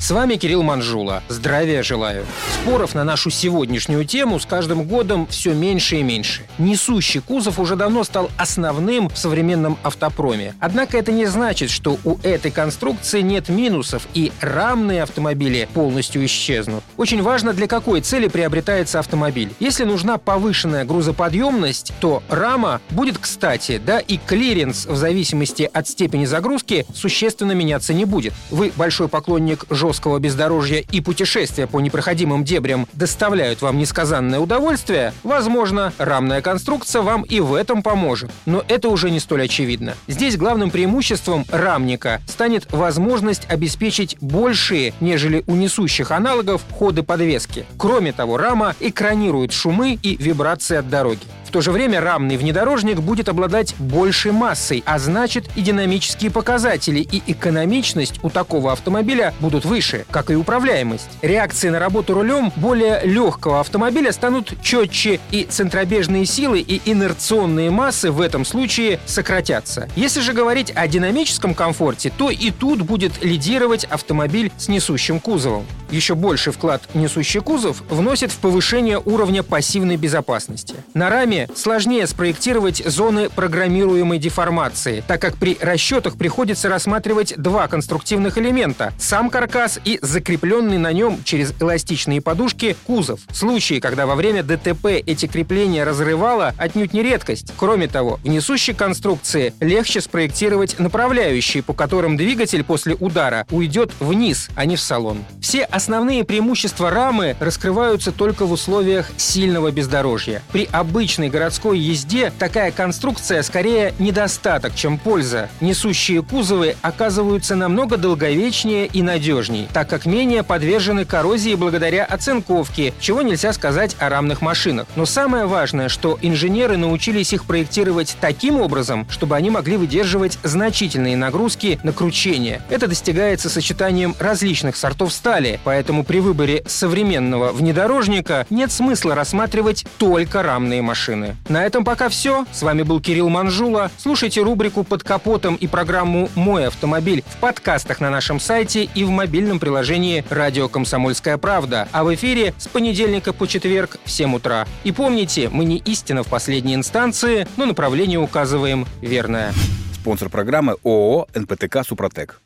С вами Кирилл Манжула. Здравия желаю. Споров на нашу сегодняшнюю тему с каждым годом все меньше и меньше. Несущий кузов уже давно стал основным в современном автопроме. Однако это не значит, что у этой конструкции нет минусов и рамные автомобили полностью исчезнут. Очень важно, для какой цели приобретается автомобиль. Если нужна повышенная грузоподъемность, то рама будет кстати, да и клиренс в зависимости от степени загрузки существенно меняться не будет. Вы большой поклонник жесткого бездорожья и путешествия по непроходимым дебрям доставляют вам несказанное удовольствие, возможно, рамная конструкция вам и в этом поможет. Но это уже не столь очевидно. Здесь главным преимуществом рамника станет возможность обеспечить большие, нежели у несущих аналогов, ходы подвески. Кроме того, рама экранирует шумы и вибрации от дороги. В то же время рамный внедорожник будет обладать большей массой, а значит и динамические показатели и экономичность у такого автомобиля будут выше, как и управляемость. Реакции на работу рулем более легкого автомобиля станут четче, и центробежные силы и инерционные массы в этом случае сократятся. Если же говорить о динамическом комфорте, то и тут будет лидировать автомобиль с несущим кузовом. Еще больший вклад несущий кузов вносит в повышение уровня пассивной безопасности. На раме сложнее спроектировать зоны программируемой деформации, так как при расчетах приходится рассматривать два конструктивных элемента – сам каркас и закрепленный на нем через эластичные подушки кузов. Случаи, когда во время ДТП эти крепления разрывало, отнюдь не редкость. Кроме того, в несущей конструкции легче спроектировать направляющие, по которым двигатель после удара уйдет вниз, а не в салон. Все основные преимущества рамы раскрываются только в условиях сильного бездорожья. При обычной городской езде такая конструкция скорее недостаток, чем польза. Несущие кузовы оказываются намного долговечнее и надежней, так как менее подвержены коррозии благодаря оцинковке, чего нельзя сказать о рамных машинах. Но самое важное, что инженеры научились их проектировать таким образом, чтобы они могли выдерживать значительные нагрузки на кручение. Это достигается сочетанием различных сортов стали, поэтому при выборе современного внедорожника нет смысла рассматривать только рамные машины. На этом пока все. С вами был Кирилл Манжула. Слушайте рубрику «Под капотом» и программу «Мой автомобиль» в подкастах на нашем сайте и в мобильном приложении «Радио Комсомольская правда». А в эфире с понедельника по четверг в 7 утра. И помните, мы не истина в последней инстанции, но направление указываем верное. Спонсор программы ООО «НПТК Супротек».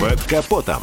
Под капотом.